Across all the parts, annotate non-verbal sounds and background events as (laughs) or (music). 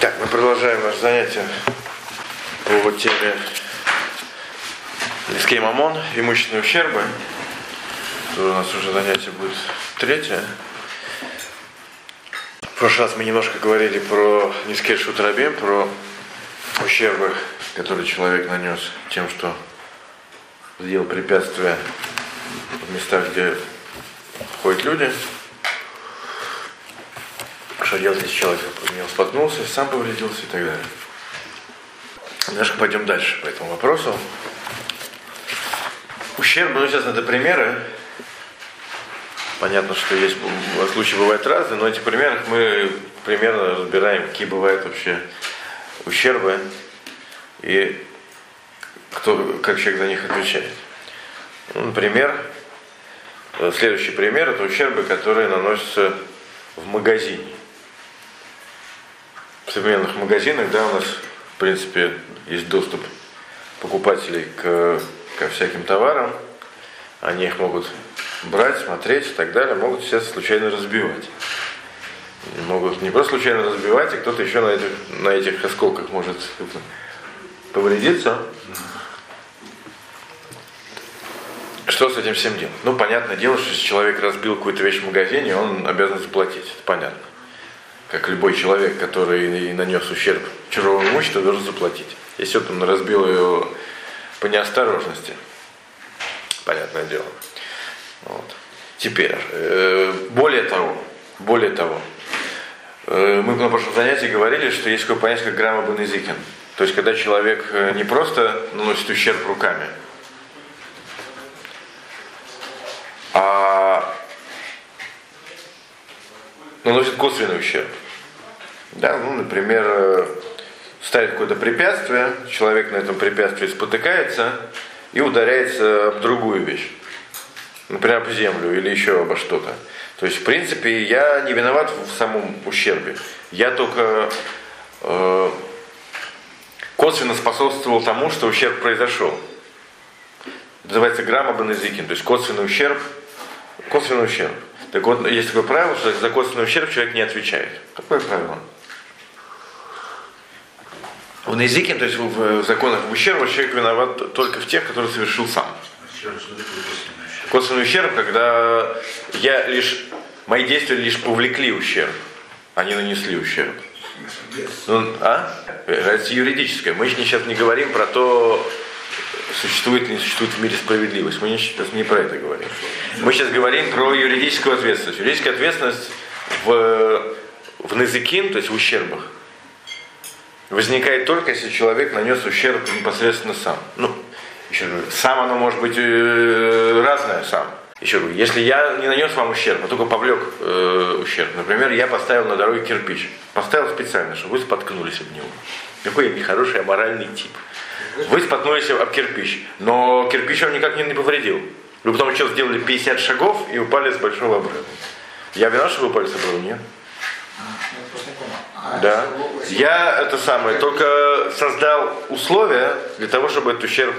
Так, мы продолжаем наше занятие по теме Лискей Мамон, имущественные ущербы. Тут у нас уже занятие будет третье. В прошлый раз мы немножко говорили про Нискей Шутрабим, про ущербы, которые человек нанес тем, что сделал препятствия в местах, где ходят люди. Что делать, если человек в него споткнулся, сам повредился и так далее. Немножко пойдем дальше по этому вопросу. Ущерб, ну, естественно, это примеры. Понятно, что есть случаи бывают разные, но эти примеры мы примерно разбираем, какие бывают вообще ущербы и кто, как человек за них отвечает. Ну, например, следующий пример это ущербы, которые наносятся в магазине. В современных магазинах, да, у нас, в принципе, есть доступ покупателей к, ко всяким товарам. Они их могут брать, смотреть и так далее, могут, естественно, случайно разбивать. Могут не просто случайно разбивать, а кто-то еще на этих, на этих осколках может повредиться. Что с этим всем делать? Ну, понятное дело, что если человек разбил какую-то вещь в магазине, он обязан заплатить. Это понятно. Как любой человек, который нанес ущерб чужому имуществу, должен заплатить. Если он разбил ее по неосторожности, понятное дело. Вот. Теперь, э, более того, более того, э, мы на прошлом занятии говорили, что есть такое понятие, как грамма бенезикин. То есть, когда человек э, не просто наносит ущерб руками, а наносит косвенный ущерб. Да, ну, например, ставит какое-то препятствие, человек на этом препятствии спотыкается и ударяется об другую вещь. Например, об землю или еще обо что-то. То есть, в принципе, я не виноват в самом ущербе. Я только э, косвенно способствовал тому, что ущерб произошел. называется грамма то есть косвенный ущерб, косвенный ущерб. Так вот, есть такое правило, что за косвенный ущерб человек не отвечает. Какое правило? В Незикин, то есть в законах об ущербе, человек виноват только в тех, которые совершил сам. Косвенный ущерб, когда я лишь, мои действия лишь повлекли ущерб, а не нанесли ущерб. Ну, а? Это юридическое. Мы сейчас не говорим про то, существует или не существует в мире справедливость. Мы сейчас не про это говорим. Мы сейчас говорим про юридическую ответственность. Юридическая ответственность в, в назыкин, то есть в ущербах, возникает только, если человек нанес ущерб непосредственно сам. Ну, еще говорю, сам оно может быть э, разное сам. Еще говорю, если я не нанес вам ущерб, а только повлек э, ущерб, например, я поставил на дороге кирпич, поставил специально, чтобы вы споткнулись об него. Какой я нехороший, аморальный тип. Вы споткнулись об кирпич, но кирпич вам никак не, не повредил. Вы потом еще сделали 50 шагов и упали с большого обрыва. Я виноват, что вы упали с обрыва? Нет. Да. Я это самое, только создал условия для того, чтобы этот ущерб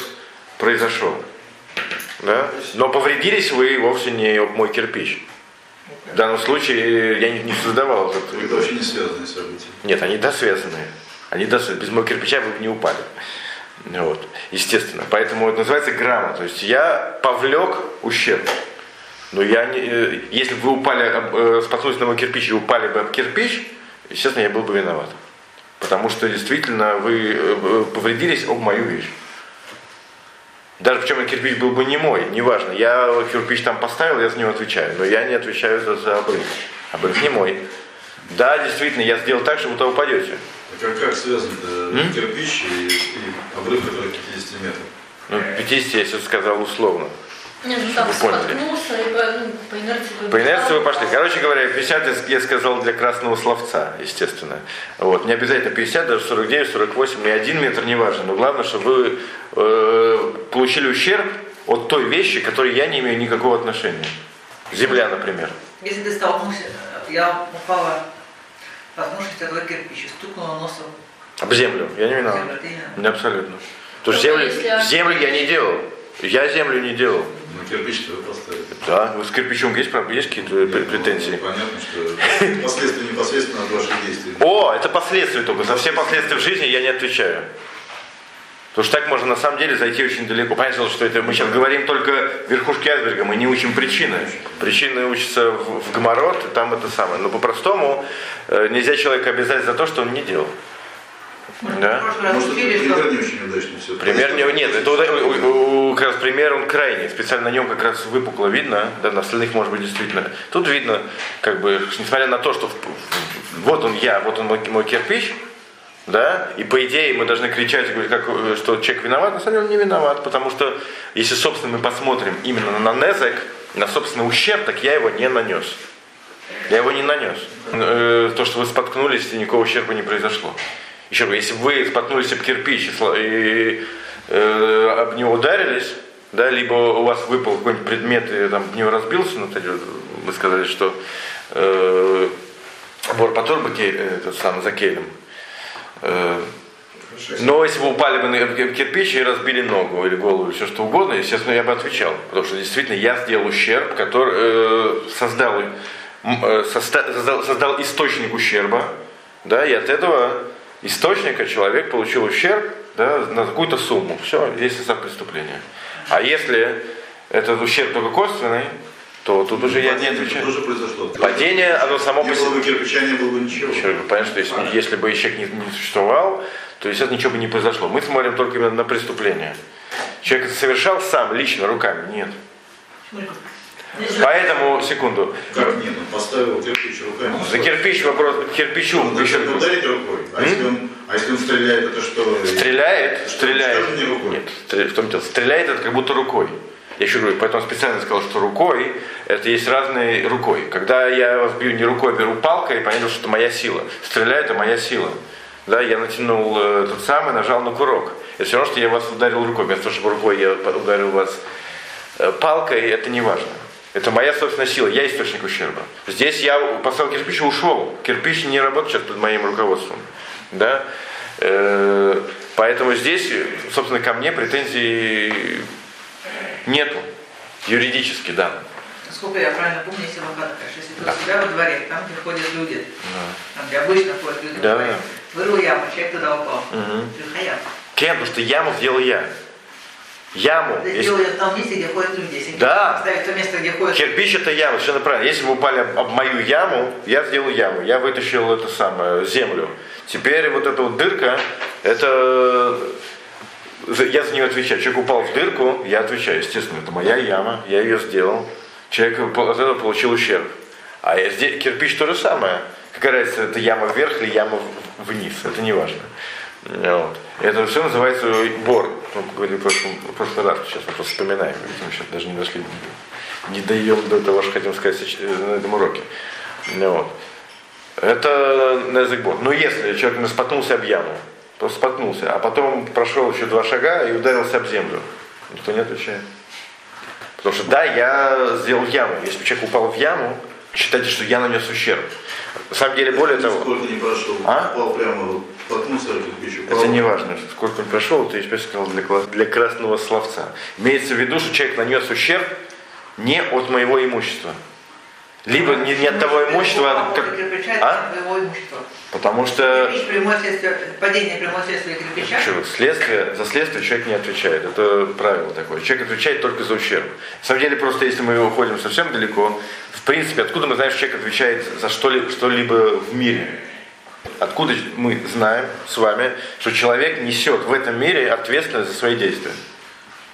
произошел. Да? Но повредились вы вовсе не об мой кирпич. В данном случае я не, не создавал этот. Это вообще не связанные события. Нет, они да связанные. Они да связаны. Без моего кирпича вы бы не упали. Вот. Естественно. Поэтому это называется грамма. То есть я повлек ущерб. Но я не, э, если бы вы упали, э, споткнулись на мой кирпич и упали бы об кирпич, естественно, я был бы виноват. Потому что действительно вы э, повредились об мою вещь. Даже причем кирпич был бы не мой, неважно. Я кирпич там поставил, я за него отвечаю. Но я не отвечаю за, за обрыв. Обрыв не мой. Да, действительно, я сделал так, что вы туда упадете. А как, как связан э, кирпич и, и обрыв, который 50 метров? Ну, 50 я сейчас сказал условно. Нет, ну поняли. споткнулся и по, ну, по инерции побежал. По инерции вы пошли. Короче говоря, 50 я сказал для красного словца, естественно. Вот. Не обязательно 50, даже 49, 48, и один метр, не важно. Но главное, чтобы вы э, получили ущерб от той вещи, к которой я не имею никакого отношения. Земля, например. Если ты столкнулся, я упала, споткнувшись о твой кирпич, и стукнула носом Об землю. Я не виноват. не абсолютно. Потому что Только землю, если- землю я не делал. Я землю не делал. Ну, кирпич-то вы поставили. Да, вы с кирпичом есть, проб- есть какие-то Ну, претензии? понятно, что (laughs) последствия непосредственно от ваших действий. О, это последствия только. За все последствия в жизни я не отвечаю. Потому что так можно на самом деле зайти очень далеко. Понятное дело, что это мы сейчас говорим только верхушки айсберга, мы не учим причины. Причины учатся в, в Гоморрот, и там это самое. Но по-простому э, нельзя человека обязать за то, что он не делал. Да? Может, пример не очень удачный все. Пример не, нет, это у- у- как раз пример он крайний, специально на нем как раз выпукло видно, да, на остальных может быть действительно. Тут видно, как бы, несмотря на то, что в- в- вот он я, вот он мой, мой кирпич, да, и по идее мы должны кричать, говорить, как, э, что человек виноват, на самом деле он не виноват, потому что если, собственно, мы посмотрим именно на незек, на собственный ущерб, так я его не нанес. Я его не нанес. Э, То, что вы споткнулись, никакого ущерба не произошло. Еще раз, если вы споткнулись об кирпич и, и, э, об него ударились, да, либо у вас выпал какой-нибудь предмет и там в него разбился, ну, вы сказали, что э, ке- э, этот самый за келем. Э, но если бы упали бы на кир- кирпич и разбили ногу или голову, или все что угодно, естественно, я бы отвечал. Потому что действительно я сделал ущерб, который э, создал, э, создал, создал источник ущерба, да, и от этого источника человек получил ущерб да, на какую-то сумму. Все, здесь состав преступления. А если этот ущерб только косвенный, то тут уже я не Падение отвечаю. тоже произошло. Падение, оно само по было себе. бы кирпича, не было бы ничего. Говорю, понятно, что если, если бы человек не, не существовал, то, естественно, ничего бы не произошло. Мы смотрим только именно на преступление. Человек это совершал сам, лично, руками? Нет. Поэтому, секунду, Как нет? Он поставил кирпич руками. за кирпич вопрос, кирпичу Он еще ударить рукой. А если, он, а если он стреляет, это что? стреляет, стреляет. Скажем, не рукой. Нет, в том дело, стреляет это как будто рукой. Я еще говорю, поэтому специально сказал, что рукой, это есть разные рукой. Когда я вас бью не рукой, а беру палкой, понятно, что это моя сила. Стреляю, это моя сила. Да, я натянул э, тот самый, нажал на курок. Это все равно, что я вас ударил рукой. Вместо того, чтобы рукой я ударил вас э, палкой, это не важно. Это моя собственная сила, я источник ущерба. Здесь я поставил кирпич и ушел. Кирпич не работает сейчас под моим руководством. Да? Э, Поэтому здесь, собственно, ко мне претензий нету. Юридически, да. Насколько я правильно помню, если адвокат, конечно, если ты у себя во дворе, там, где ходят люди, там, где обычно ходят люди, Да, дворе, вырыл яму, человек туда упал. Мгм. Ты хаят. Кен, потому что яму сделал я. Яму. Ты Если- сделал ее в том месте, где ходят люди. Если Да. Ставить то место, где ходят Кирпич это яма, совершенно правильно. Если вы упали об, об мою яму, я сделал яму, я вытащил это самое, землю. Теперь вот эта вот дырка, это я за нее отвечаю. Человек упал в дырку, я отвечаю, естественно, это моя яма, я ее сделал. Человек по- от этого получил ущерб. А здесь, кирпич то же самое. Какая разница, это яма вверх или яма вниз, это не важно. Вот. Это все называется бор. Как говорили в прошлом, в прошлый раз, сейчас мы просто вспоминаем. Видимо, сейчас даже не дошли, не даем до того, что хотим сказать э, на этом уроке. Вот. Это на язык бор. Но если человек споткнулся об яму, споткнулся, а потом прошел еще два шага и ударился об землю, никто не отвечает. Потому что да, я сделал яму. Если бы человек упал в яму, считайте, что я нанес ущерб. На самом деле, более того, Сколько не прошел, А? упал прямо. Это не важно, сколько он прошел, ты теперь сказал для, для красного словца. Имеется в виду, что человек нанес ущерб не от моего имущества. Либо не, от того имущества, а как- а? потому что падение прямое следствие кирпича. Следствие, за следствие человек не отвечает. Это правило такое. Человек отвечает только за ущерб. На самом деле, просто если мы уходим совсем далеко, в принципе, откуда мы знаем, что человек отвечает за что-либо, что-либо в мире? Откуда мы знаем с вами, что человек несет в этом мире ответственность за свои действия?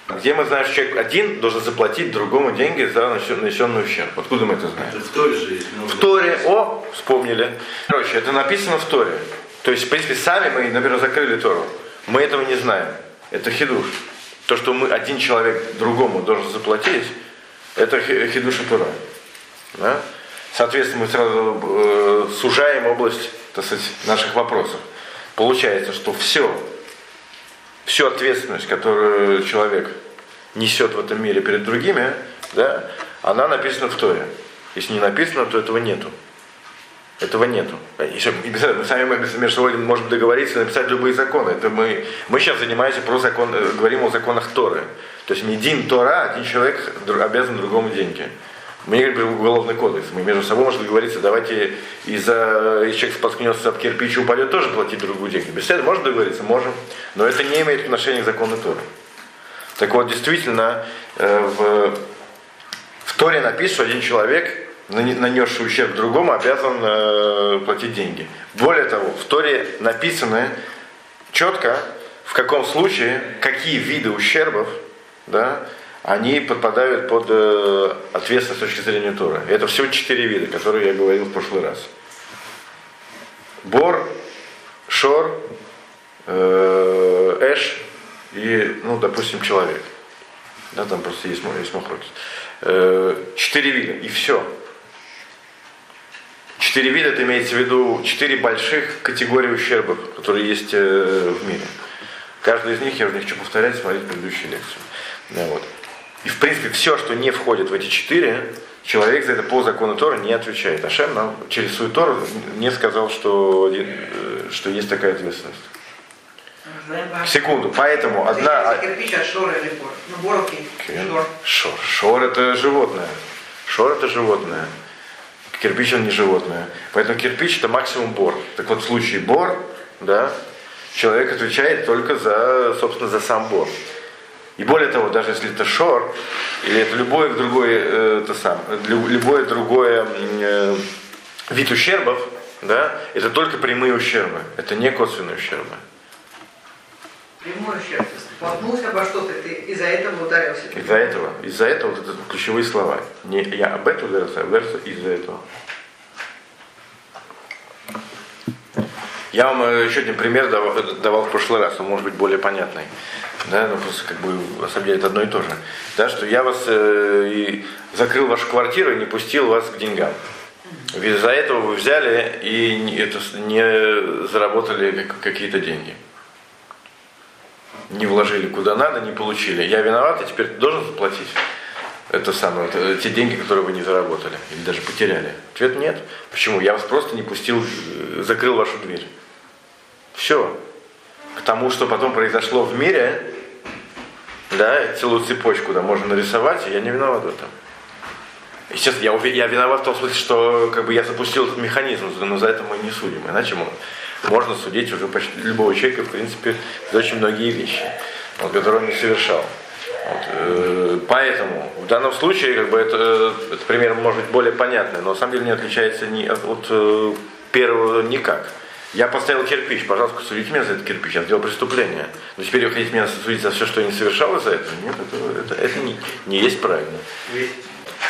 Где мы знаем, что человек один должен заплатить другому деньги за нанесенный ущерб? Откуда мы это знаем? Это в Торе же есть. В Торе, о, вспомнили. Короче, это написано в Торе. То есть, в принципе, сами мы, например, закрыли Тору. Мы этого не знаем. Это хидуш. То, что мы один человек другому должен заплатить, это хи- хидуш и Тора. Да? Соответственно, мы сразу э, сужаем область так сказать, наших вопросов. Получается, что все, всю ответственность, которую человек несет в этом мире перед другими, да, она написана в Торе. Если не написано, то этого нету. Этого нету. Еще, мы сами между собой можем договориться написать любые законы. Это мы, мы сейчас занимаемся про закон, э, говорим о законах Торы. То есть не один Тора, один человек обязан другому деньги. Мы не говорим про уголовный кодекс. Мы между собой можем договориться, давайте из-за если человек споткнется от кирпича упадет, тоже платить другую деньги. Без этого можно договориться? Можем. Но это не имеет отношения к закону Торы. Так вот, действительно, э, в, в Торе написано, что один человек нанесший ущерб другому, обязан э, платить деньги. Более того, в Торе написано четко, в каком случае, какие виды ущербов, да, они подпадают под э, ответственность с точки зрения Тора. Это всего четыре вида, которые я говорил в прошлый раз. Бор, Шор, э, Эш и, ну, допустим, человек. Да, там просто есть, есть махрокис. Э, четыре вида, и все. Четыре вида, это имеется в виду четыре больших категории ущербов, которые есть э, в мире. Каждый из них, я уже не хочу повторять, смотреть предыдущую лекцию. Да, вот. И в принципе все, что не входит в эти четыре, человек за это по закону Тора не отвечает. Ашем нам через свою Тору не сказал, что, э, что есть такая ответственность. Секунду, поэтому одна... Ну. Шор. Шор это животное. Шор это животное. Кирпич он не животное. Поэтому кирпич это максимум бор. Так вот в случае бор, да, человек отвечает только за, собственно, за сам бор. И более того, даже если это шор, или это любое другое, э, это сам, любое другое э, вид ущербов, да, это только прямые ущербы, это не косвенные ущербы. Прямой ущерб. Споткнулся обо что-то, ты из-за этого ударился. Из-за этого, из-за этого вот это ключевые слова. Не я об этом ударился, а ударился из-за этого. Я вам э, еще один пример давал, давал в прошлый раз, он может быть более понятный. Да, ну просто как бы на самом деле это одно и то же. Да, что я вас э, и закрыл вашу квартиру и не пустил вас к деньгам. Из-за этого вы взяли и не, это, не заработали какие-то деньги не вложили куда надо, не получили. Я виноват, и теперь должен заплатить это самое, это, те деньги, которые вы не заработали или даже потеряли. Ответ нет. Почему? Я вас просто не пустил, э, закрыл вашу дверь. Все. К тому, что потом произошло в мире, да, целую цепочку да, можно нарисовать, и я не виноват в этом. Естественно, я, я виноват в том смысле, что как бы я запустил этот механизм, но за это мы не судим. Иначе мы можно судить уже почти любого человека, в принципе, за очень многие вещи, вот, которые он не совершал. Вот, э, поэтому в данном случае как бы это, это пример может быть более понятный, но на самом деле не отличается ни от, от э, первого никак. Я поставил кирпич, пожалуйста, судите меня за этот кирпич, я сделал преступление. Но теперь вы хотите меня судить за все, что я не совершал из-за этого? Нет, это, это, это не, не есть правильно.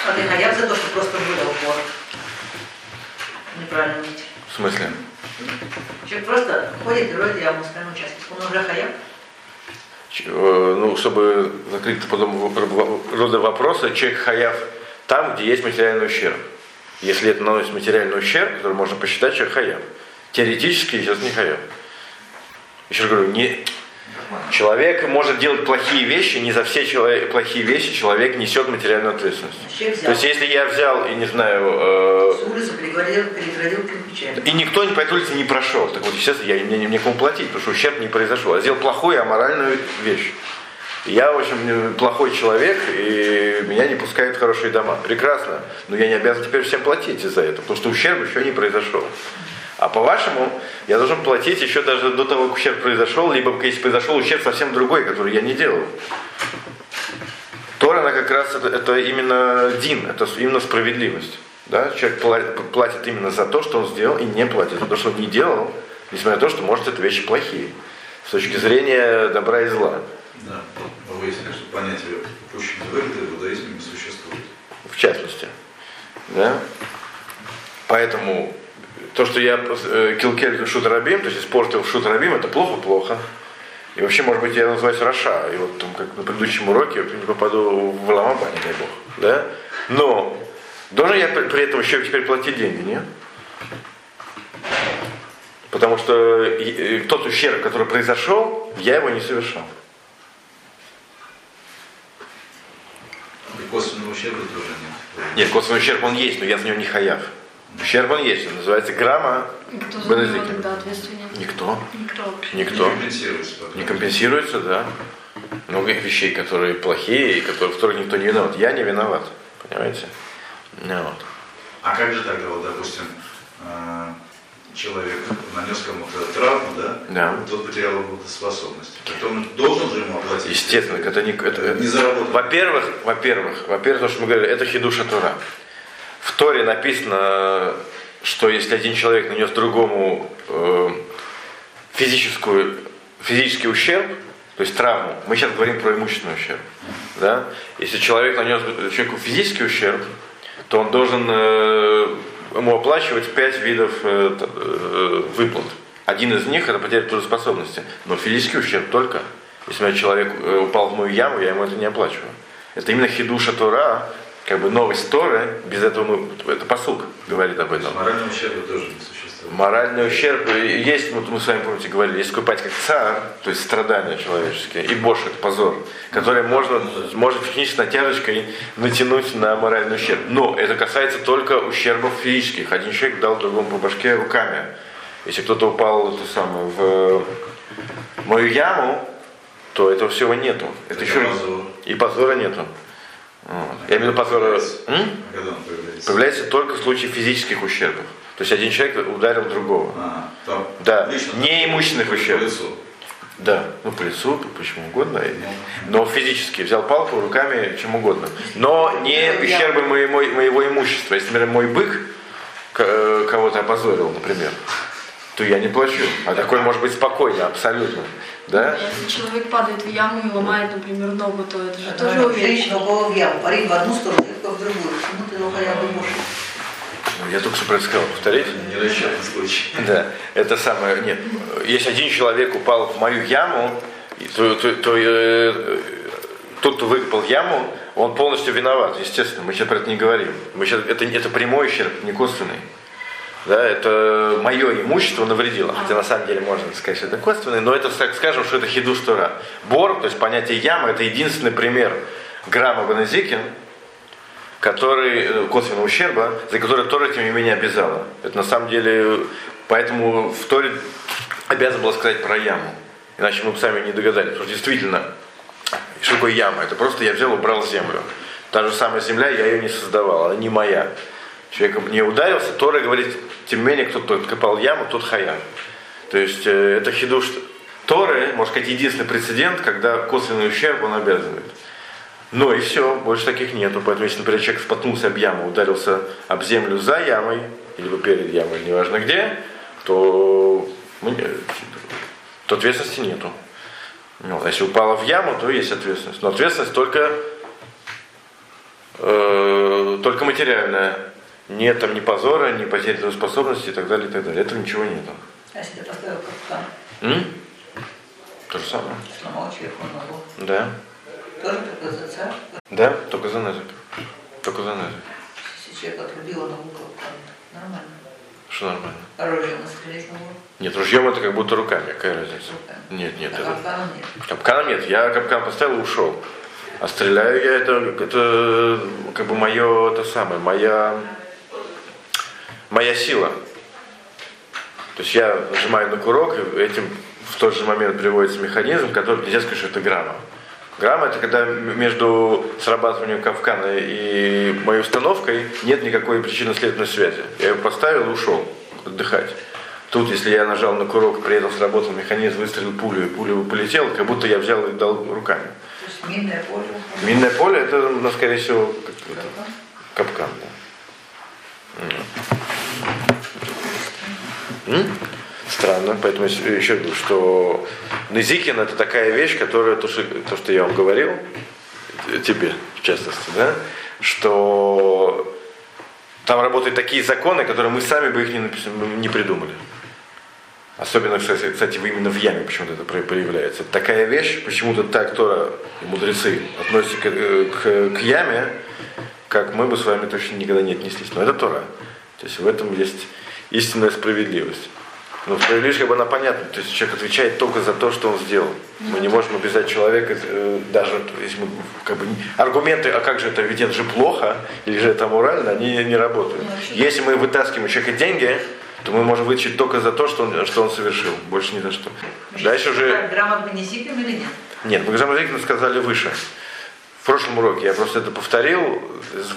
А ты хаяв за то, что просто выдал упор. Неправильно видите. В смысле? Человек просто ходит и роет яму в своем участке. Он уже хаяв? Э, ну, чтобы закрыть потом рода вопроса, человек хаяв там, где есть материальный ущерб. Если это наносит материальный ущерб, который можно посчитать, человек хаяв. Теоретически сейчас не хаяв. Еще раз говорю, не, Человек может делать плохие вещи, не за все человек, плохие вещи человек несет материальную ответственность. То есть если я взял и не знаю... Э, и никто по этой улице не прошел, так вот, естественно, я мне некому платить, потому что ущерб не произошел. Я сделал плохую, аморальную вещь. Я, в общем, плохой человек, и меня не пускают в хорошие дома. Прекрасно. Но я не обязан теперь всем платить из-за этого, потому что ущерб еще не произошел. А по-вашему, я должен платить еще даже до того, как ущерб произошел, либо если произошел ущерб совсем другой, который я не делал. Тора, она как раз это, это именно дин, это именно справедливость. Да? Человек платит именно за то, что он сделал, и не платит за то, что он не делал, несмотря на то, что, может, это вещи плохие. С точки зрения добра и зла. Да, выяснили, что понятие упущенной выгоды в иудаизме не существует. В частности. Да? Поэтому то, что я э, килкель шутарабим, то есть испортил шутарабим, это плохо-плохо. И вообще, может быть, я называюсь Раша. И вот там, как на предыдущем уроке, не попаду в Ламаба, не дай бог. Да? Но должен я при этом еще теперь платить деньги, нет? Потому что тот ущерб, который произошел, я его не совершал. И косвенного ущерба тоже нет. Нет, косвенный ущерб он есть, но я за него не хаяв. Ущерб он есть, он называется грамма Кто за него тогда ответственен? Никто. Никто. Никто. Не компенсируется. пока. Не компенсируется, да. Много вещей, которые плохие и которые, в которых никто не виноват. Я не виноват, понимаете? Ну, вот. А как же тогда, вот, допустим, э, человек нанес кому-то травму, да? Да. Тот потерял работоспособность. Так он должен же ему оплатить? Естественно, это не... Это, Не заработал. Во-первых, во-первых, во-первых, то, что мы говорили, это хидуша Тура. В Торе написано, что если один человек нанес другому э, физическую, физический ущерб, то есть травму, мы сейчас говорим про имущественный ущерб, да? Если человек нанес человеку физический ущерб, то он должен э, ему оплачивать пять видов э, выплат. Один из них это потеря трудоспособности, но физический ущерб только. Если у меня человек упал в мою яму, я ему это не оплачиваю. Это именно хидуша Тора, как бы новость Торы, без этого мы, это посук говорит об этом. Морального ущерба тоже не существует. Моральный ущерб есть, вот мы с вами, помните, говорили, есть понятие, как царь, то есть страдания человеческие, и бош, это позор, который можно, может технической натяжечкой натянуть на моральный ущерб. Но это касается только ущербов физических. Один человек дал другому по башке руками. Если кто-то упал это самое, в мою яму, то этого всего нету. Это Это еще позор. и позора нету. Я имею в виду он появляется? Появляется только в случае физических ущербов. То есть один человек ударил другого. А, там Да, лично не имущественных по ущербов. Да, ну по лицу, почему угодно. Но физически взял палку руками, чем угодно. Но не ущербы моего, моего имущества. Если, например, мой бык э, кого-то опозорил, например, то я не плачу. А такой может быть спокойно, абсолютно. Да? Если человек падает в яму и ломает, например, ногу, то это же Это тоже упала в яму, парень в одну сторону, девушка в другую. Почему ты ну хотя бы можешь? Я только что про это сказал. Повторить? Нерасчетный случай. Да, это самое, нет, если один человек упал в мою яму, то, то- то, э, тот, кто выкопал яму, он полностью виноват, естественно, мы сейчас про это не говорим. Мы сейчас, это, это прямой ущерб, не косвенный. Да, это мое имущество навредило. Хотя на самом деле можно сказать, что это косвенный, но это так скажем, что это хидуш Тора. Бор, то есть понятие ямы, это единственный пример грамма Баназикин, который, э, косвенного ущерба, за который Тора тем не менее обязала. Это на самом деле, поэтому в Торе обязан был сказать про яму. Иначе мы бы сами не догадались. Потому что действительно, что такое яма? Это просто я взял, убрал землю. Та же самая земля, я ее не создавал, она не моя. Человек не ударился, Тора говорит, тем не менее, кто тот копал яму, тот хая. То есть э, это хидуш Торы, можно сказать, единственный прецедент, когда косвенный ущерб он обязывает. Ну и все, больше таких нету. Поэтому если, например, человек споткнулся об яму, ударился об землю за ямой, либо перед ямой, неважно где, то, то ответственности нету. Ну, а если упала в яму, то есть ответственность. Но ответственность только, э, только материальная. Нет там ни позора, ни потери способности и так далее, и так далее. Этого ничего нету. А если ты поставил капкан, М? То же самое. сломал человеку ногу, Да. тоже только за царь. Да, только за назик. Только за назик. Если человек отрубил ногу капкан, нормально. Что нормально? Оружие настрелить ногу, Нет, ружьем это как будто руками, какая разница? руками. Нет, нет, а это... капкана нет. Капкана нет, я капкан поставил и ушел. А стреляю я, это, это как бы мое, это самое, моя, моя сила. То есть я нажимаю на курок, и этим в тот же момент приводится механизм, который нельзя сказать, что это грамма. Грамма это когда между срабатыванием капкана и моей установкой нет никакой причинно-следственной связи. Я его поставил и ушел отдыхать. Тут, если я нажал на курок, при этом сработал механизм, выстрелил пулю, и пуля полетела, как будто я взял и дал руками. То есть минное поле. Минное поле это, ну, скорее всего, Капкан. капкан. Да. Странно, поэтому еще говорю, что Незикин это такая вещь, которая, то что, то, что я вам говорил, тебе в частности, да, что там работают такие законы, которые мы сами бы их не, не придумали. Особенно, кстати, именно в яме почему-то это про- проявляется. Такая вещь, почему-то так и мудрецы относятся к, э, к- к яме, как мы бы с вами точно никогда не отнеслись. Но это Тора. То есть в этом есть истинная справедливость. Ну, справедливость, как бы она понятна. То есть человек отвечает только за то, что он сделал. Мы не можем обязать человека, э, даже если мы, как бы, аргументы, а как же это, ведь это же плохо, или же это морально, они не работают. Если мы вытаскиваем у человека деньги, то мы можем вытащить только за то, что он, что он совершил, больше ни за что. Дальше уже... Грамотно не или нет? Нет, мы сказали выше. В прошлом уроке я просто это повторил,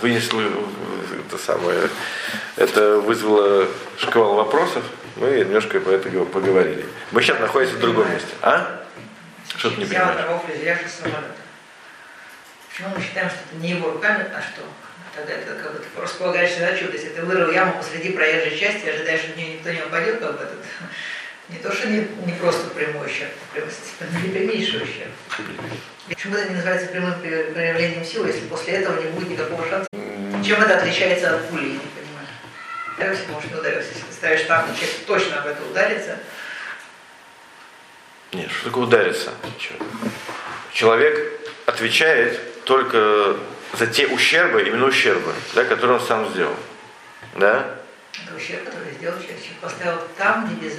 вынесли это самое, это вызвало шквал вопросов, мы немножко по этому поговорили. Мы сейчас находимся в другом месте. А? Что ты не понимаешь? Почему мы считаем, что это не его руками, а что? Тогда это как бы ты располагаешь задачу, то есть ты вырыл яму посреди проезжей части, ожидаешь, что в нее никто не упадет, как бы этот, не то, что не, не просто прямой ущерб, а прям, типа, наипрямейший ущерб. Почему это не называется прямым проявлением силы, если после этого не будет никакого шанса? Чем это отличается от пули, я не понимаю. Ударился, может, не ударился. Если ты ставишь там, человек точно об это ударится, Нет, что такое удариться? Чё? Человек отвечает только за те ущербы, именно ущербы, да, которые он сам сделал. Да? это ущерб, который сделал человек. Человек поставил там, где без,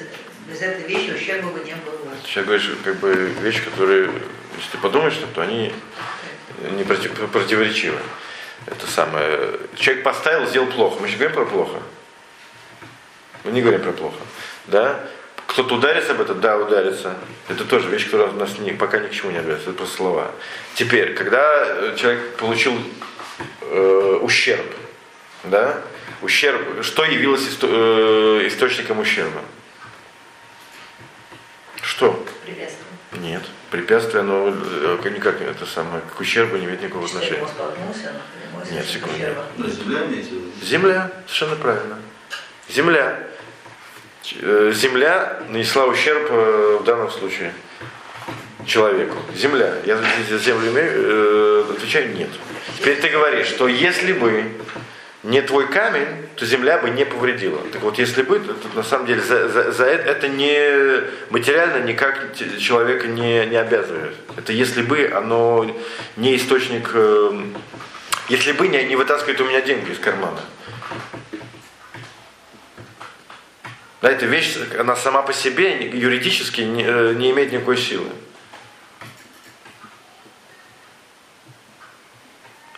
без этой вещи ущерба бы не было. Сейчас говоришь, как бы вещи, которые, если ты подумаешь, то они не против- противоречивы. Это самое. Человек поставил, сделал плохо. Мы сейчас говорим про плохо. Мы не говорим про плохо. Да? Кто-то ударится об это? Да, ударится. Это тоже вещь, которая у нас ни- пока ни к чему не обязывает. Это просто слова. Теперь, когда э, человек получил э, ущерб, да? Ущерб, что явилось исто- э, источником ущерба? Что? Приветствую. Нет. Препятствие, оно э, никак не это самое, к ущербу не имеет никакого отношения. Нет, секунду. ущербом. На земля совершенно правильно. Земля. Э, Земля нанесла ущерб э, в данном случае человеку. Земля. Я за землю имею, отвечаю нет. Теперь ты говоришь, что если бы не твой камень, то земля бы не повредила. Так вот, если бы, то, то на самом деле за, за- за это, это не материально никак человека не, не обязывает. Это если бы оно не источник, э, если бы не, не вытаскивает у меня деньги из кармана. Да, эта вещь, она сама по себе юридически не, э, не имеет никакой силы.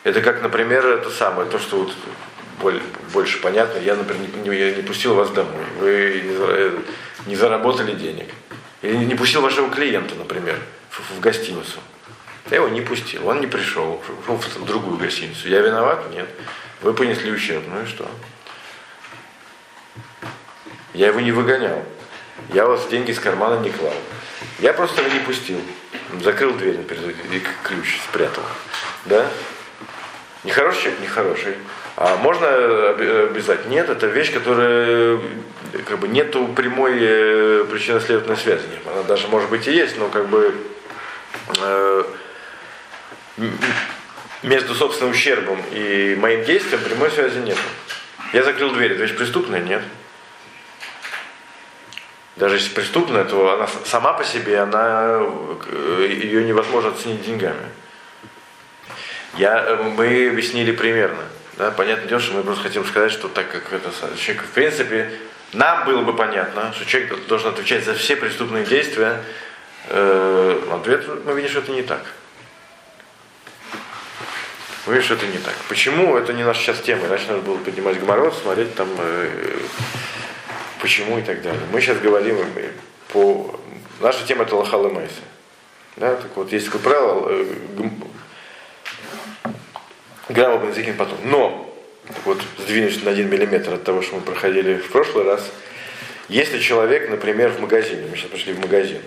Это как, например, это самое, то, что вот боль- больше понятно, я, например, не, я не пустил вас домой, вы не, не заработали денег. Или не пустил вашего клиента, например, в, в гостиницу. Я его не пустил, он не пришел, в другую гостиницу. Я виноват? Нет. Вы понесли ущерб, ну и что? Я его не выгонял. Я вас деньги из кармана не клал. Я просто его не пустил. Закрыл дверь наперед и ключ спрятал. Да? Нехороший человек? Нехороший. А можно об- обязать? Нет, это вещь, которая э, как бы нету прямой э, причинно-следственной связи. Она даже может быть и есть, но как бы э, между собственным ущербом и моим действием прямой связи нет. Я закрыл дверь, это вещь преступная? Нет. Даже если преступная, то она сама по себе, она, э, ее невозможно оценить деньгами. Я, э, мы объяснили примерно. Да, понятное дело, что мы просто хотим сказать, что так как это человек, в принципе, нам было бы понятно, что человек должен отвечать за все преступные действия. Э, ответ мы видим, что это не так. Мы видим, что это не так. Почему? Это не наша сейчас тема. Иначе надо было поднимать гоморрот, смотреть там, э, почему и так далее. Мы сейчас говорим э, по... Наша тема это лохал и майса. Да, так вот, есть такое правило, э, гм- грамма бензикин потом. Но, вот, сдвинусь на один миллиметр от того, что мы проходили в прошлый раз, если человек, например, в магазине, мы сейчас пришли в магазин,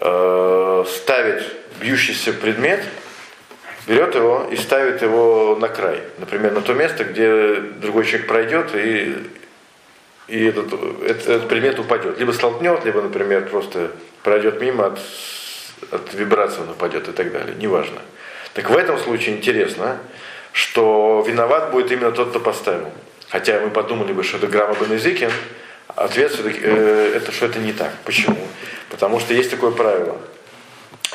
э, ставит бьющийся предмет, берет его и ставит его на край. Например, на то место, где другой человек пройдет и, и этот, этот, этот предмет упадет. Либо столкнет, либо, например, просто пройдет мимо, от, от вибрации он упадет и так далее. Неважно. Так в этом случае интересно, что виноват будет именно тот, кто поставил. Хотя мы подумали бы, что это грамма Бенезикин, ответ все-таки, э, это, что это не так. Почему? Потому что есть такое правило,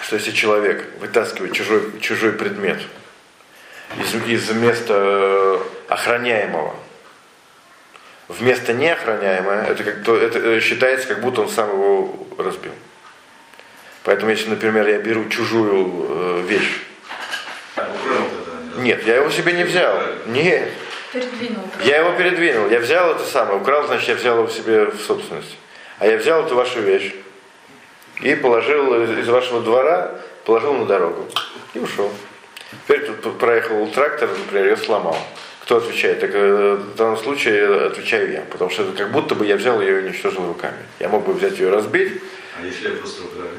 что если человек вытаскивает чужой, чужой предмет из, из места охраняемого вместо неохраняемое, это, как, то, это э, считается, как будто он сам его разбил. Поэтому, если, например, я беру чужую э, вещь. Нет, я его себе не взял. Нет. Передвинул. Я его передвинул. Я взял это самое, украл, значит, я взял его себе в собственность. А я взял эту вашу вещь и положил из вашего двора, положил на дорогу и ушел. Теперь тут проехал трактор, например, ее сломал. Кто отвечает? Так э, в данном случае отвечаю я, потому что это как будто бы я взял ее и уничтожил руками. Я мог бы взять ее и разбить, А если я просто украли?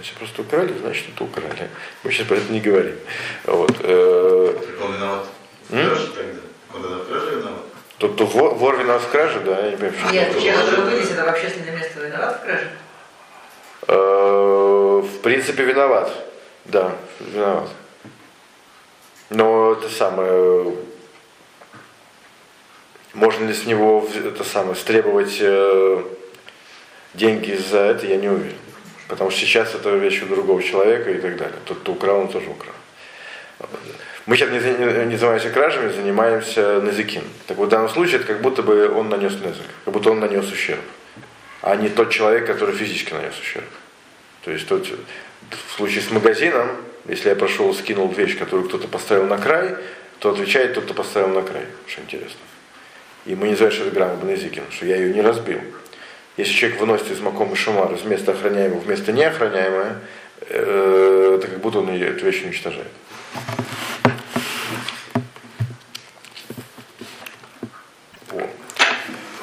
Если просто украли, значит это украли. Мы сейчас про это не говорим. Вот. э, он виноват. В М? краже тогда? Он тогда в краже виноват? Тут то вор, вор виноват в краже, да, я не понимаю, почему. Нет, человек, который это в общественное место, виноват в краже? Э, В принципе, виноват. Да, виноват. Но это самое... Можно ли с него это самое, стребовать э, деньги за это, я не уверен. Потому что сейчас это вещь у другого человека и так далее. Тот, кто украл, он тоже украл. Мы сейчас не, за- не- не занимаемся кражами, занимаемся назиким. Так вот, в данном случае это как будто бы он нанес незик, как будто он нанес ущерб, а не тот человек, который физически нанес ущерб. То есть тот, в случае с магазином, если я прошел, скинул вещь, которую кто-то поставил на край, то отвечает тот, кто поставил на край. Что интересно. И мы не называем, что это грамма Бенезикин, что я ее не разбил. Если человек выносит из Макома Шумар из места охраняемого в место неохраняемое, э, это как будто он эту вещь уничтожает.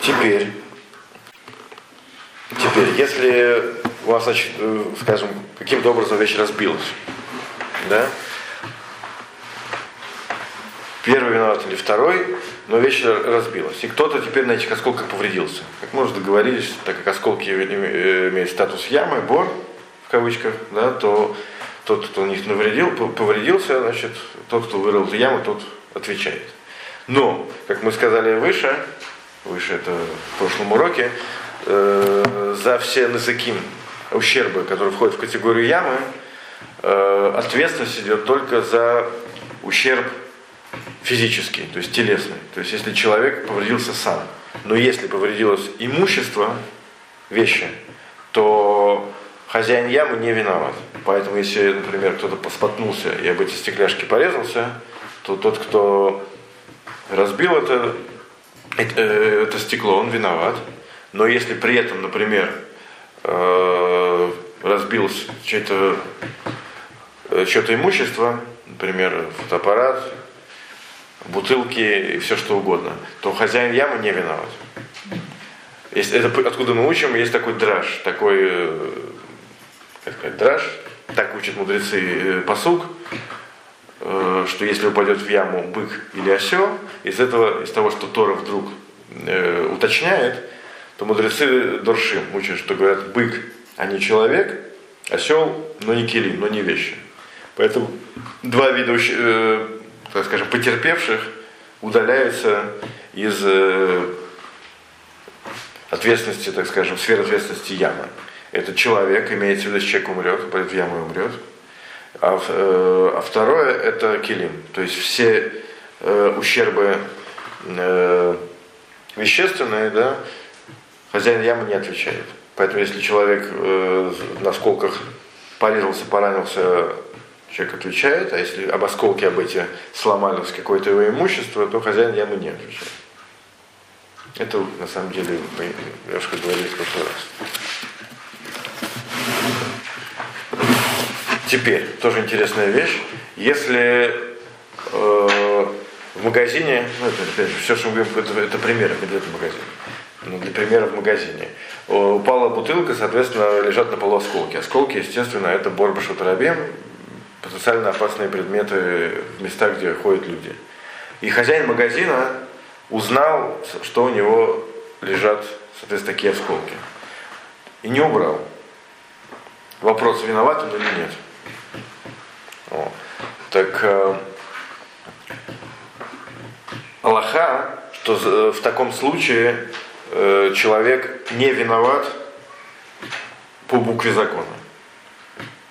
Теперь, теперь, если у вас, значит, э, скажем, каким-то образом вещь разбилась, да, первый виноват или второй, но вещь разбилась. И кто-то теперь на этих осколках повредился. Как мы уже договорились, так как осколки име- имеют статус ямы, бор, в кавычках, да, то тот, кто них навредил, повредился, значит, тот, кто вырыл эту яму, тот отвечает. Но, как мы сказали выше, выше это в прошлом уроке, э, за все назыким ущербы, которые входят в категорию ямы, э, ответственность идет только за ущерб физический, то есть телесный. То есть если человек повредился сам. Но если повредилось имущество, вещи, то хозяин ямы не виноват. Поэтому если, например, кто-то поспоткнулся и об эти стекляшки порезался, то тот, кто разбил это, это, это стекло, он виноват. Но если при этом, например, э, разбил чье-то э, чье-то имущество, например, фотоаппарат, бутылки и все что угодно, то хозяин ямы не виноват. Есть, это откуда мы учим, есть такой драж, такой, э, как сказать, драж, так учат мудрецы э, посук, э, что если упадет в яму бык или осел, из этого, из того, что Тора вдруг э, уточняет, то мудрецы Доршим учат, что говорят бык, а не человек, осел, но не килим, но не вещи. Поэтому два вида, э, так скажем, потерпевших удаляются из э, ответственности, так скажем, сферы ответственности ямы. Это человек, имеется в виду, человек умрет, в яму умрет. А, э, а второе это килим. То есть все э, ущербы э, вещественные, да, хозяин ямы не отвечает. Поэтому если человек э, на осколках порезался, поранился, человек отвечает, а если об осколке об эти сломались какое-то его имущество, то хозяин ямы не отвечает. Это на самом деле мы немножко говорили в прошлый раз. Теперь, тоже интересная вещь. Если э, в магазине, ну это опять же, все, что мы говорим, это, это примеры, не обязательно магазин. Ну, для примера в магазине. Э, Упала бутылка, соответственно, лежат на полу осколки. Осколки, естественно, это борбашу тарабем, потенциально опасные предметы в местах, где ходят люди. И хозяин магазина узнал, что у него лежат, соответственно, такие осколки. И не убрал. Вопрос, виноват он или нет. О. Так э, Аллаха, что за- в таком случае э, человек не виноват по букве закона.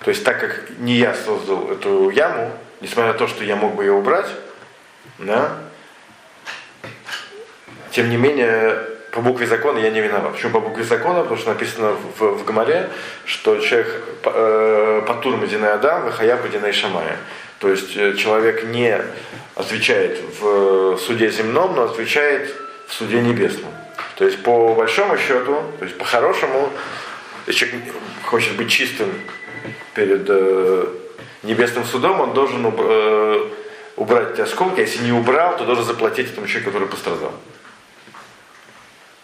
То есть так как не я создал эту яму, несмотря на то, что я мог бы ее убрать, да, тем не менее, по букве закона я не виноват. Почему по букве закона? Потому что написано в, в Гамаре, что человек э, Патур Мадина Адам, Вахая Мадина Шамая. То есть э, человек не отвечает в суде земном, но отвечает в суде небесном. То есть по большому счету, то есть по-хорошему, если человек хочет быть чистым перед э, небесным судом, он должен э, убрать эти осколки, а если не убрал, то должен заплатить этому человеку, который пострадал.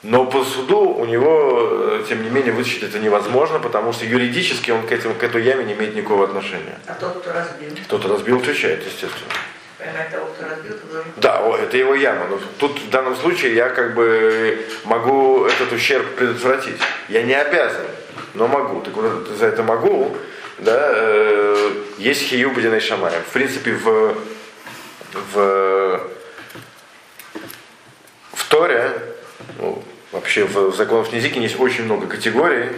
Но по суду у него, э, тем не менее, вытащить это невозможно, потому что юридически он к, этому, к этой яме не имеет никакого отношения. А тот, кто разбил? Кто-то разбил, отвечает, естественно. Поймать того, кто разбил. Да, о, это его яма. Но тут в данном случае я как бы могу этот ущерб предотвратить. Я не обязан, но могу. Так вот за это могу, да, э, есть хию будиной шамая. В принципе, в, в, в Торе, ну, вообще в, законах Низикин есть очень много категорий,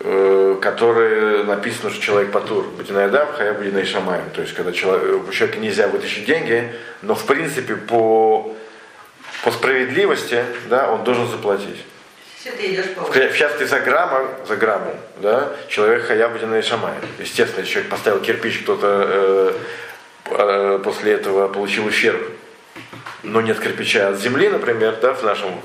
э, которые написано, что человек патур, будиной адам, хая будиной шамаем. То есть, когда человек, у человека нельзя вытащить деньги, но в принципе по, по справедливости, да, он должен заплатить. Если ты за граммом, за грамму, да, человек хаябудина и шамай. Естественно, если человек поставил кирпич, кто-то э, э, после этого получил ущерб, но нет кирпича от земли, например, да, в нашем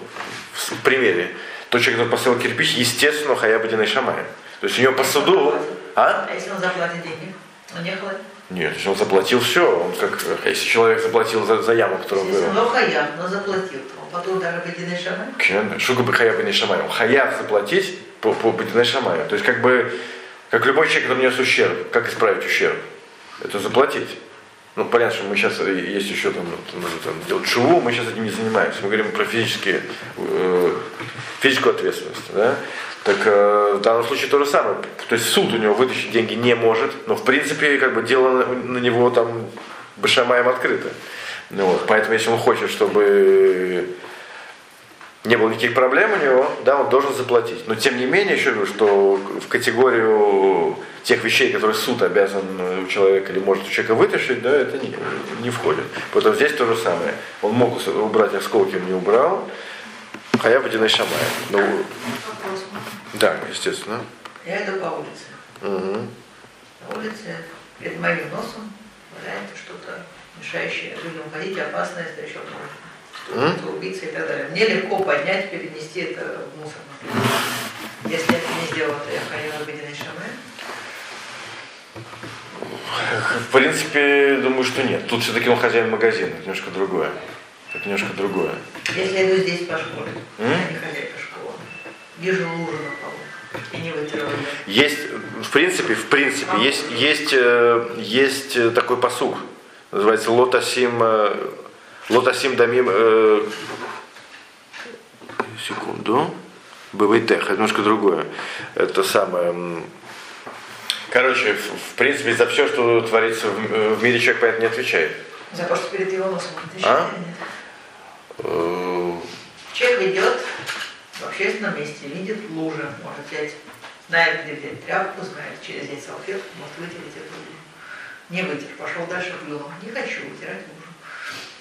в примере, то человек, который поставил кирпич, естественно, хаябудина и шамай. То есть у него по суду... А? А если он заплатит деньги? Он не хватит. Нет, он заплатил все, он как, если человек заплатил за, за яму, которую он вырыл. он хаяв, но заплатил, он потом даже бедный шамай. Конечно. Что бы хаяв не шамай? Он хаяв заплатить по, по бедной шамаю. То есть как бы, как любой человек, который нес ущерб, как исправить ущерб? Это заплатить. Ну, понятно, что мы сейчас, э, есть еще там, надо там делать шуву, мы сейчас этим не занимаемся. Мы говорим про физические, э, физическую ответственность. Да? Так э, в данном случае то же самое. То есть суд у него вытащить деньги не может, но в принципе как бы дело на, него там башамаем открыто. Ну, вот. Поэтому если он хочет, чтобы не было никаких проблем у него, да, он должен заплатить. Но тем не менее, еще говорю, что в категорию тех вещей, которые суд обязан у человека или может у человека вытащить, да, это не, не входит. Поэтому здесь то же самое. Он мог убрать осколки, он не убрал. Хая водяной шамай. Ну. Да, естественно. Я иду по улице. Мгм. На улице перед моим носом валяется что-то мешающее людям ходить, опасное, если еще М? кто убийца и так далее. Мне легко поднять, перенести это в мусор. Если я это не сделала, то я хаяла бедный шамай. В принципе, думаю, что нет. Тут все-таки он хозяин магазина, это немножко другое. Это немножко другое. Если я иду здесь по школе, М? я не хозяйка школы, вижу лужу на полу и не вытерла ее. Есть, в принципе, в принципе, есть, есть, э, есть э, такой посуг, называется лотасим, э, лотасим дамим, э, секунду, БВТ, немножко другое. Это самое, короче, в, в принципе, за все, что творится в, в мире, человек, понятно, не отвечает. За то, что перед его носом это А? Человек идет в общественном месте, видит лужу, может взять, знает, где взять тряпку, знает, через взять салфетку, может вытереть эту лужу. Не вытер, пошел дальше плюнул. Не хочу вытирать лужу.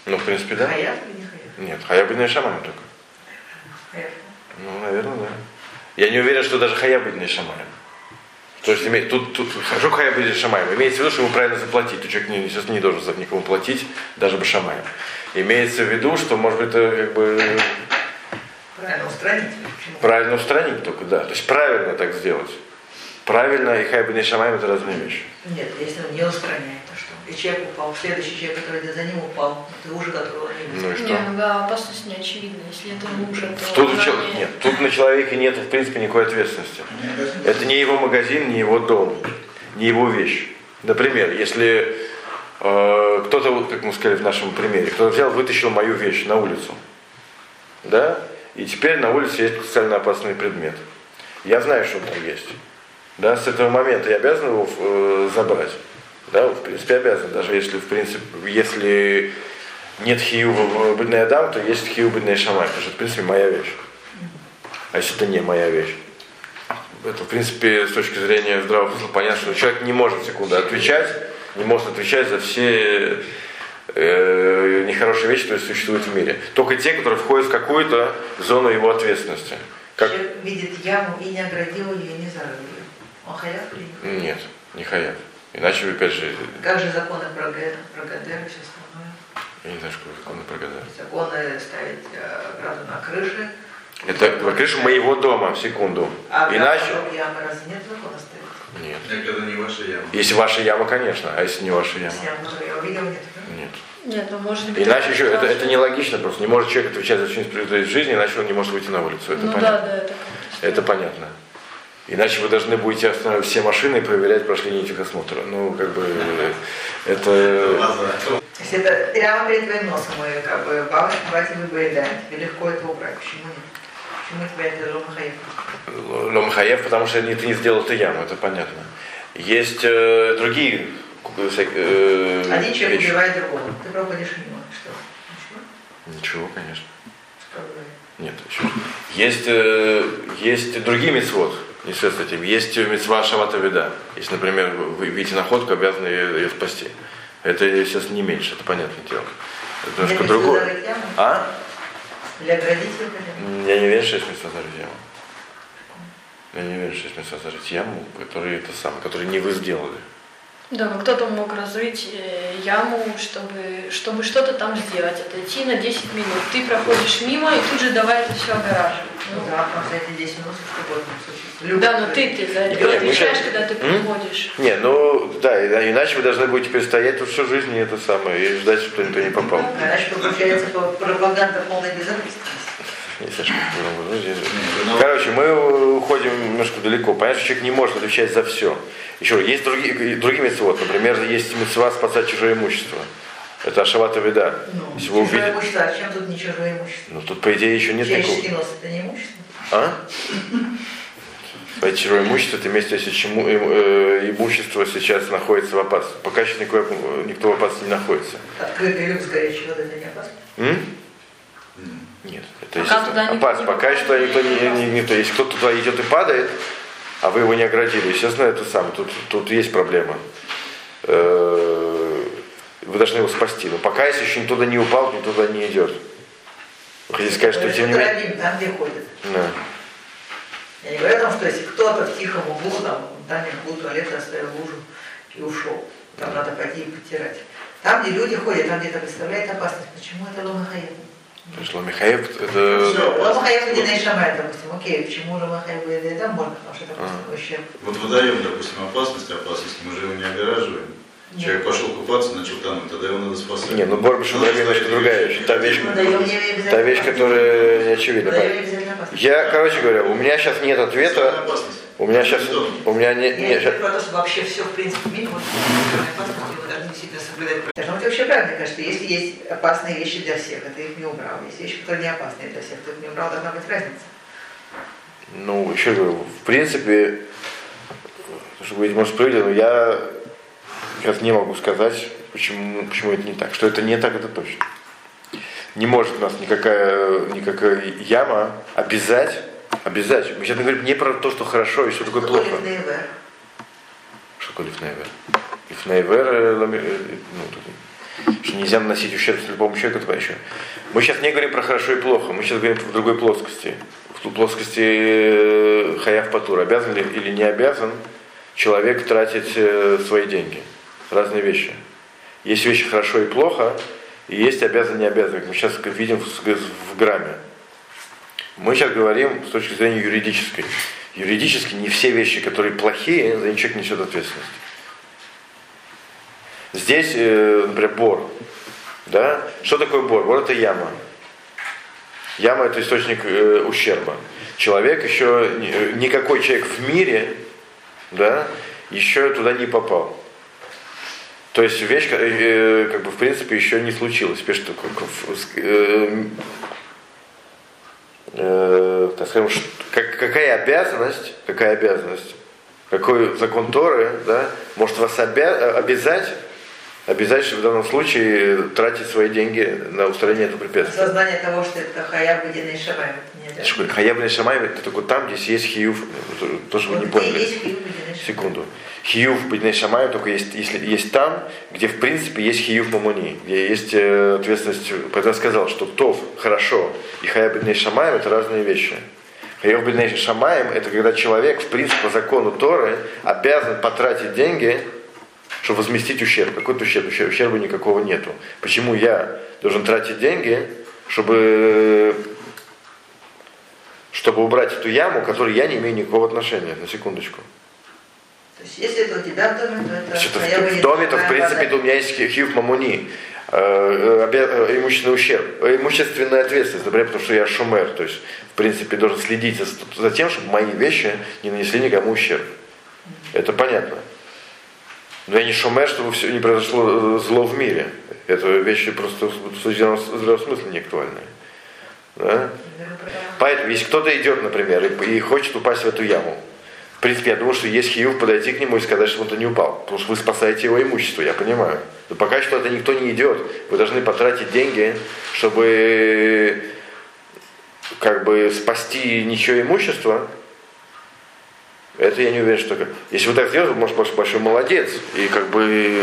Ну, в принципе, да. Хаяв или не хаяв? Нет, хаяба не шаман только. Хаяв. Ну, наверное, да. Я не уверен, что даже хая будет не шамаем. То есть име- тут, тут хорошо хая будет шамаем. Имеется в виду, что ему правильно заплатить. То человек не, сейчас не должен за никому платить, даже бы шамаем. Имеется в виду, что может быть это как бы Правильно, устранить. Почему? правильно устранить только, да. То есть правильно так сделать. Правильно и хай бы не шамаем это разные вещи. Нет, если он не устраняет, то что? И человек упал, следующий человек, который за ним, упал. Это лужа, которого не Ну и что? Не, да, опасность не очевидна. Если это лужа, то Тут, чел- не- нет, тут на человеке нет, в принципе, никакой ответственности. Это не его магазин, не его дом, не его вещь. Например, если э, кто-то, вот как мы сказали в нашем примере, кто-то взял, вытащил мою вещь на улицу, да, и теперь на улице есть специально опасный предмет. Я знаю, что он там есть. Да, с этого момента я обязан его э, забрать. Да, в принципе, обязан, даже если, в принципе, если нет хию в бедной Адам, то есть хию бедной Шамай, потому что, в принципе, моя вещь. А если это не моя вещь? Это, в принципе, с точки зрения здравого смысла понятно, что человек не может секунду отвечать, не может отвечать за все э, нехорошие хорошие вещи, которые существуют в мире. Только те, которые входят в какую-то зону его ответственности. Как... Человек видит яму и не оградил ее, и не зарыл ее. Он хаяв или нет? Нет, не хаяв. Иначе, опять же, Как же законы про, про Гадер и все остальное? я не знаю, что законы про Гадар. Законы ставить э, граду на крыше. Это на крышу моего дома, секунду. А Иначе... ямы разве нет закона ставить? Нет. Это не ваша яма. Если ваша яма, конечно, а если не ваша яма? Если яму, которую я увидел, нет. да? Нет. Нет, ну может быть... Иначе еще, это, это нелогично просто. Не может человек отвечать за что-нибудь в жизни, иначе он не может выйти на улицу. Это Ну да, понятно. да, это как-то Это понятно. Иначе вы должны будете останавливать все машины и проверять, прошли ли техосмотр. Ну, как бы, это... Лаза. Если это прямо перед твоим носом, и как бы бабушка, братья выбрали, да, тебе легко это убрать. Почему нет? Почему тебя это ломахаев? Ломхаев, потому что ты не сделал ты яму, это понятно. Есть э, другие э, Один человек вещи. убивает другого. Ты проходишь мимо. Что? Ничего? Ничего, конечно. Говорит? Нет, еще. Есть, э, есть другие мецвод, не связаны с этим. Есть мецва Шавата Вида. Если, например, вы видите находку, обязаны ее, ее спасти. Это, естественно, не меньше, это понятное дело. Это немножко другое. А? Для бы? Я не уверен, что есть мецва зарыть яму. Я не уверен, что есть мецва зарыть яму, который это самое, который не вы сделали. Да, но кто-то мог разрыть э, яму, чтобы, чтобы что-то там сделать, отойти на 10 минут. Ты проходишь мимо и тут же давай это все огораживать. Ну Ну, да, что эти 10 минут что угодно да, но человек. ты, ты за это Нет, отвечаешь, когда ты приходишь. Не, ну да, иначе вы должны будете теперь стоять тут всю жизнь и это самое, и ждать, чтобы никто не попал. А Иначе получается по- пропаганда полной безответственности. Ну, здесь- Короче, мы уходим немножко далеко. Понятно, что человек не может отвечать за все. Еще раз, есть другие, другие мецвод. Например, есть мецва спасать чужое имущество. Это Ашавата Вида. Ну, Если вы увидите... имущество, а чем тут не чужое имущество? Ну, тут, по идее, еще нет Человеческий никакого... нос это не имущество? А? Спасать чужое имущество, это место, если чему, э, имущество сейчас находится в опасности. Пока сейчас никакое, никто в опасности не находится. Открытый люк с горячей водой это не опасно? М? Пока туда никто опасно. не Пока что никто не, не, не- то, если кто-то туда идет и падает, а вы его не оградили, естественно, это самое. Тут, тут есть проблема. Э, Вы должны его спасти. Но пока если еще никто туда не упал, никто туда не идет. Вы хотите сказать, что тем не менее. Дорогим, там, где ходят. Да. Я не говорю о том, что если кто-то в тихом углу, там, там в углу туалета оставил лужу и ушел, там надо пойти и потирать. Там, где люди ходят, там где-то представляет опасность. Почему это ломахаев? То есть Ламихаев Все, это. ломахаев не шамай, допустим. Окей, почему ломахаев не там можно, потому что это просто ущерб. Вот выдаем, допустим, опасность, опасность, мы же его не огораживаем. Человек пошел купаться, начал тонуть, тогда его надо спасать. Не, ну Борба Шабраби немножко другая вещь. Та вещь, обязательно та вещь, которая не очевидна. Я, короче говоря, у меня сейчас нет ответа. У меня сейчас, у меня не, Я не- не говорю про то, что вообще все, в принципе, вот, (laughs) действительно соблюдать. Должно быть вообще правильно, конечно, если есть опасные вещи для всех, а ты их не убрал. Есть вещи, которые не опасные для всех, ты их не убрал, должна быть разница. Ну, еще говорю, в принципе, чтобы быть может справедливым, я сейчас не могу сказать, почему, почему это не так. Что это не так, это точно. Не может у нас никакая, никакая яма обязать, обязать. Мы сейчас говорим не про то, что хорошо и что такое плохо. Такое лифнейвер? Лифнейвер, э, лами- э, ну, что нельзя наносить ущерб любому человеку, это еще. Мы сейчас не говорим про хорошо и плохо, мы сейчас говорим в другой плоскости. В плоскости э, хаяв патур. Обязан ли или не обязан человек тратить э, свои деньги? Разные вещи. Есть вещи хорошо и плохо, и есть обязан, не обязан. Мы сейчас видим в грамме. Мы сейчас говорим с точки зрения юридической. Юридически не все вещи, которые плохие, за них человек несет ответственность. Здесь, э, например, бор. Да? Что такое бор? Бор это яма. Яма это источник э, ущерба. Человек еще, э, никакой человек в мире, да, еще туда не попал. То есть вещь, ка- как бы в принципе еще не случилась. С- э, э, так скажем, как- какая обязанность, какая обязанность, какой закон Торы, да, может вас обя- обязать обязательно в данном случае тратить свои деньги на устранение этого препятствия. Сознание того, что это хаяба дин шамай. Хаяб Шамай это только там, где есть хиюв, тоже вы не поняли. Секунду. Хиюв Бедней Шамай только есть, если есть там, где в принципе есть хиюв Мамуни, где есть э, ответственность. Поэтому я сказал, что тов хорошо и Хаяб Бедней это разные вещи. Хаяб Бедней это когда человек в принципе по закону Торы обязан потратить деньги чтобы возместить ущерб. Какой-то ущерб, ущерба никакого нету. Почему я должен тратить деньги, чтобы, чтобы убрать эту яму, к которой я не имею никакого отношения, на секундочку. То есть, если это у тебя в доме, то это... Значит, в, в доме, то в принципе у меня есть хьюв мамуни, э, э, имущественный ущерб, э, имущественная ответственность, например, потому что я шумер, то есть, в принципе, должен следить за, тем, чтобы мои вещи не нанесли никому ущерб. Это понятно. Но я не шумер, чтобы все не произошло э, зло в мире. Это вещи просто в здравом не актуальные. Да? Поэтому, если кто-то идет, например, и, и хочет упасть в эту яму, принципе, я думаю, что есть хиюв подойти к нему и сказать, что он-то не упал. Потому что вы спасаете его имущество, я понимаю. Но пока что это никто не идет. Вы должны потратить деньги, чтобы как бы спасти ничего имущества, это я не уверен, что... Если вы так сделаете, может, большой, большой молодец. И как бы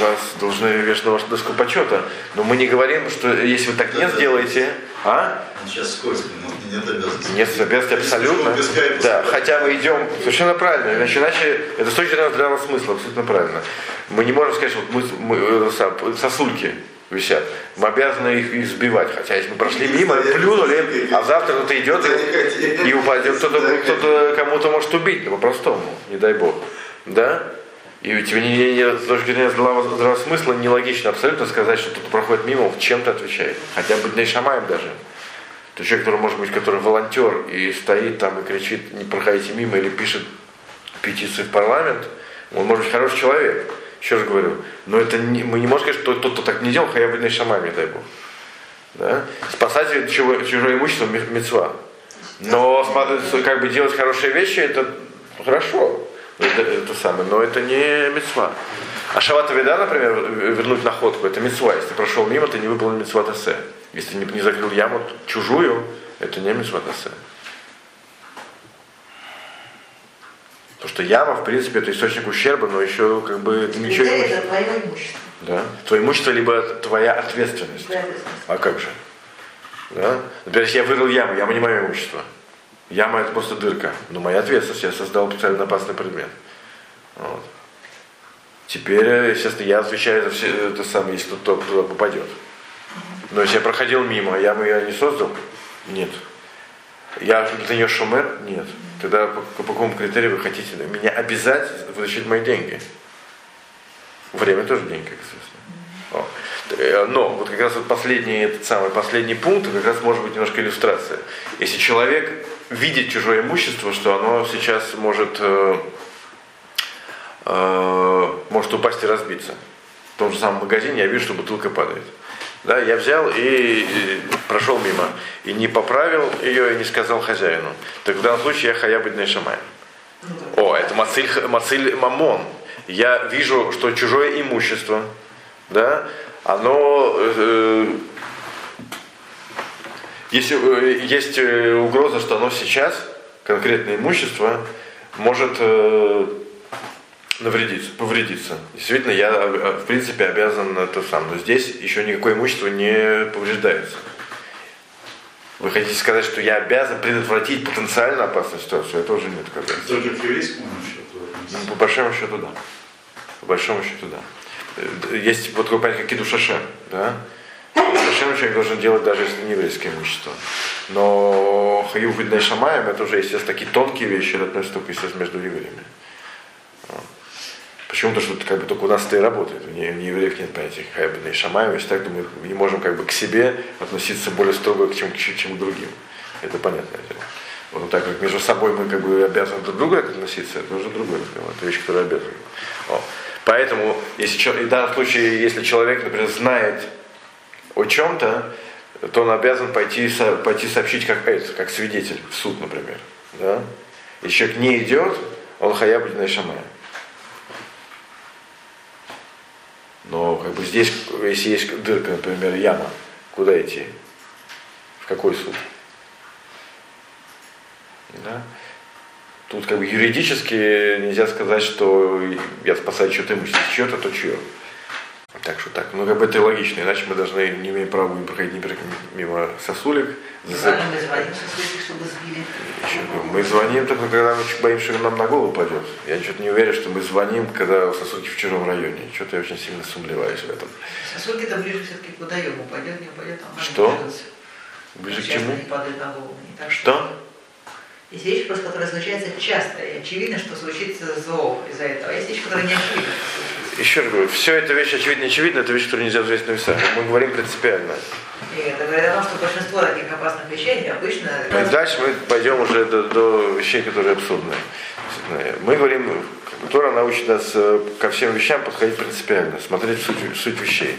вас должны вешать на вашу доску почета. Но мы не говорим, что если вы так не сделаете... А? Сейчас скользко, но нет обязанности. Нет обязанности абсолютно. Да, хотя мы идем совершенно правильно. Иначе, иначе это с точки зрения здравого смысла, абсолютно правильно. Мы не можем сказать, что вот мы, мы сосульки висят. Мы обязаны их, их сбивать. Хотя если мы прошли мимо, плюнули, а завтра кто-то идет и, и упадет, кто-то, кто-то кому-то может убить, по-простому, не дай бог. Да? И тебе не, не, с точки зрения здравого, смысла нелогично абсолютно сказать, что кто-то проходит мимо, чем-то отвечает. Хотя бы не шамаем даже. То человек, который может быть, который волонтер и стоит там и кричит, не проходите мимо или пишет петицию в парламент, он может быть хороший человек. Еще раз говорю, но это не, мы не можем сказать, что тот, кто так не делал, хая бы шамами, дай Бог. Да? Спасать чужое, чужое имущество мецва. Но как бы делать хорошие вещи, это хорошо. Это, это самое, но это не мецва. А шавата вида, например, вернуть находку, это мецва. Если ты прошел мимо, ты не выполнил мецва тасе. Если не, не закрыл яму чужую, это не мецва тасе. Потому что яма, в принципе, это источник ущерба, но еще как бы ничего не Это твое имущество. Да. Твое имущество, либо твоя ответственность. Ответственность. А как же? Да? Например, если я вырыл яму, яма не мое имущество. Яма это просто дырка. Но моя ответственность, я создал специально опасный предмет. Вот. Теперь, естественно, я отвечаю за все это самое, если кто-то туда попадет. Но если я проходил мимо, я не создал, нет. Я для нее шумер? Нет. Тогда по, по какому критерию вы хотите меня обязать вытащить мои деньги? Время тоже деньги, естественно. Э, но вот как раз вот последний, этот самый последний пункт, как раз может быть немножко иллюстрация. Если человек видит чужое имущество, что оно сейчас может, э, э, может упасть и разбиться. В том же самом магазине я вижу, что бутылка падает. Да, я взял и, и прошел мимо. И не поправил ее и не сказал хозяину. Так в данном случае я хая быть шамай. О, это мациль, мациль мамон. Я вижу, что чужое имущество, да, оно э, если э, есть э, угроза, что оно сейчас, конкретное имущество, может э, навредиться, повредиться. Действительно, я, э, в принципе, обязан это сам. Но здесь еще никакое имущество не повреждается. Вы хотите сказать, что я обязан предотвратить потенциально опасную ситуацию? Это уже нет. Как Тоже к еврейскому счету? Ну, по большому счету, да. По большому счету, да. Э, есть вот такое понятие, как кидушашем, да? Кидушашем человек должен делать даже если не еврейское имущество. Но хаю видной шамаем, это уже, естественно, такие тонкие вещи, это относится только, естественно, между евреями. Почему? Потому что как бы только у нас это и работает. У евреев нет понятия хайбина и шамаева, и так думаю, мы не можем как бы к себе относиться более строго, чем, чем к другим. Это понятное дело. Вот так как между собой мы как бы обязаны друг к другу относиться, это уже другой разговор. Это вещь, которая обязана. Поэтому, если, в данном случае, если человек, например, знает о чем-то, то он обязан пойти, пойти сообщить как как свидетель в суд, например. Да? Если человек не идет, он хаяб на шамая. Но как бы здесь, если есть дырка, например, яма, куда идти? В какой суд? Да? Тут как бы юридически нельзя сказать, что я спасаю чье-то имущество. Чье-то, то чье. Так что так, ну как бы это логично, иначе мы должны, не имеем права будем проходить мимо сосулек. Ладно, мы звоним сосулек, чтобы сбили. Еще, мы звоним только когда мы боимся, что нам на голову пойдет. Я что-то не уверен, что мы звоним, когда сосульки в чужом районе. Что-то я очень сильно сомневаюсь в этом. Сосульки-то ближе все-таки к водоему. Упадет, не упадет, там Что? Ближе к чему? не падает на голову. Не так, Что? Есть вещи, просто, которые случаются часто, и очевидно, что случится зло из-за этого. Есть вещи, которые не очевидны. Еще раз говорю, все это вещи очевидно очевидно, это вещи, которые нельзя взвесить на весах. Мы говорим принципиально. И это говорит о том, что большинство таких опасных вещей обычно... И дальше мы пойдем уже до, до вещей, которые абсурдные. Мы говорим, Тора научит нас э, ко всем вещам подходить принципиально, смотреть суть, суть вещей.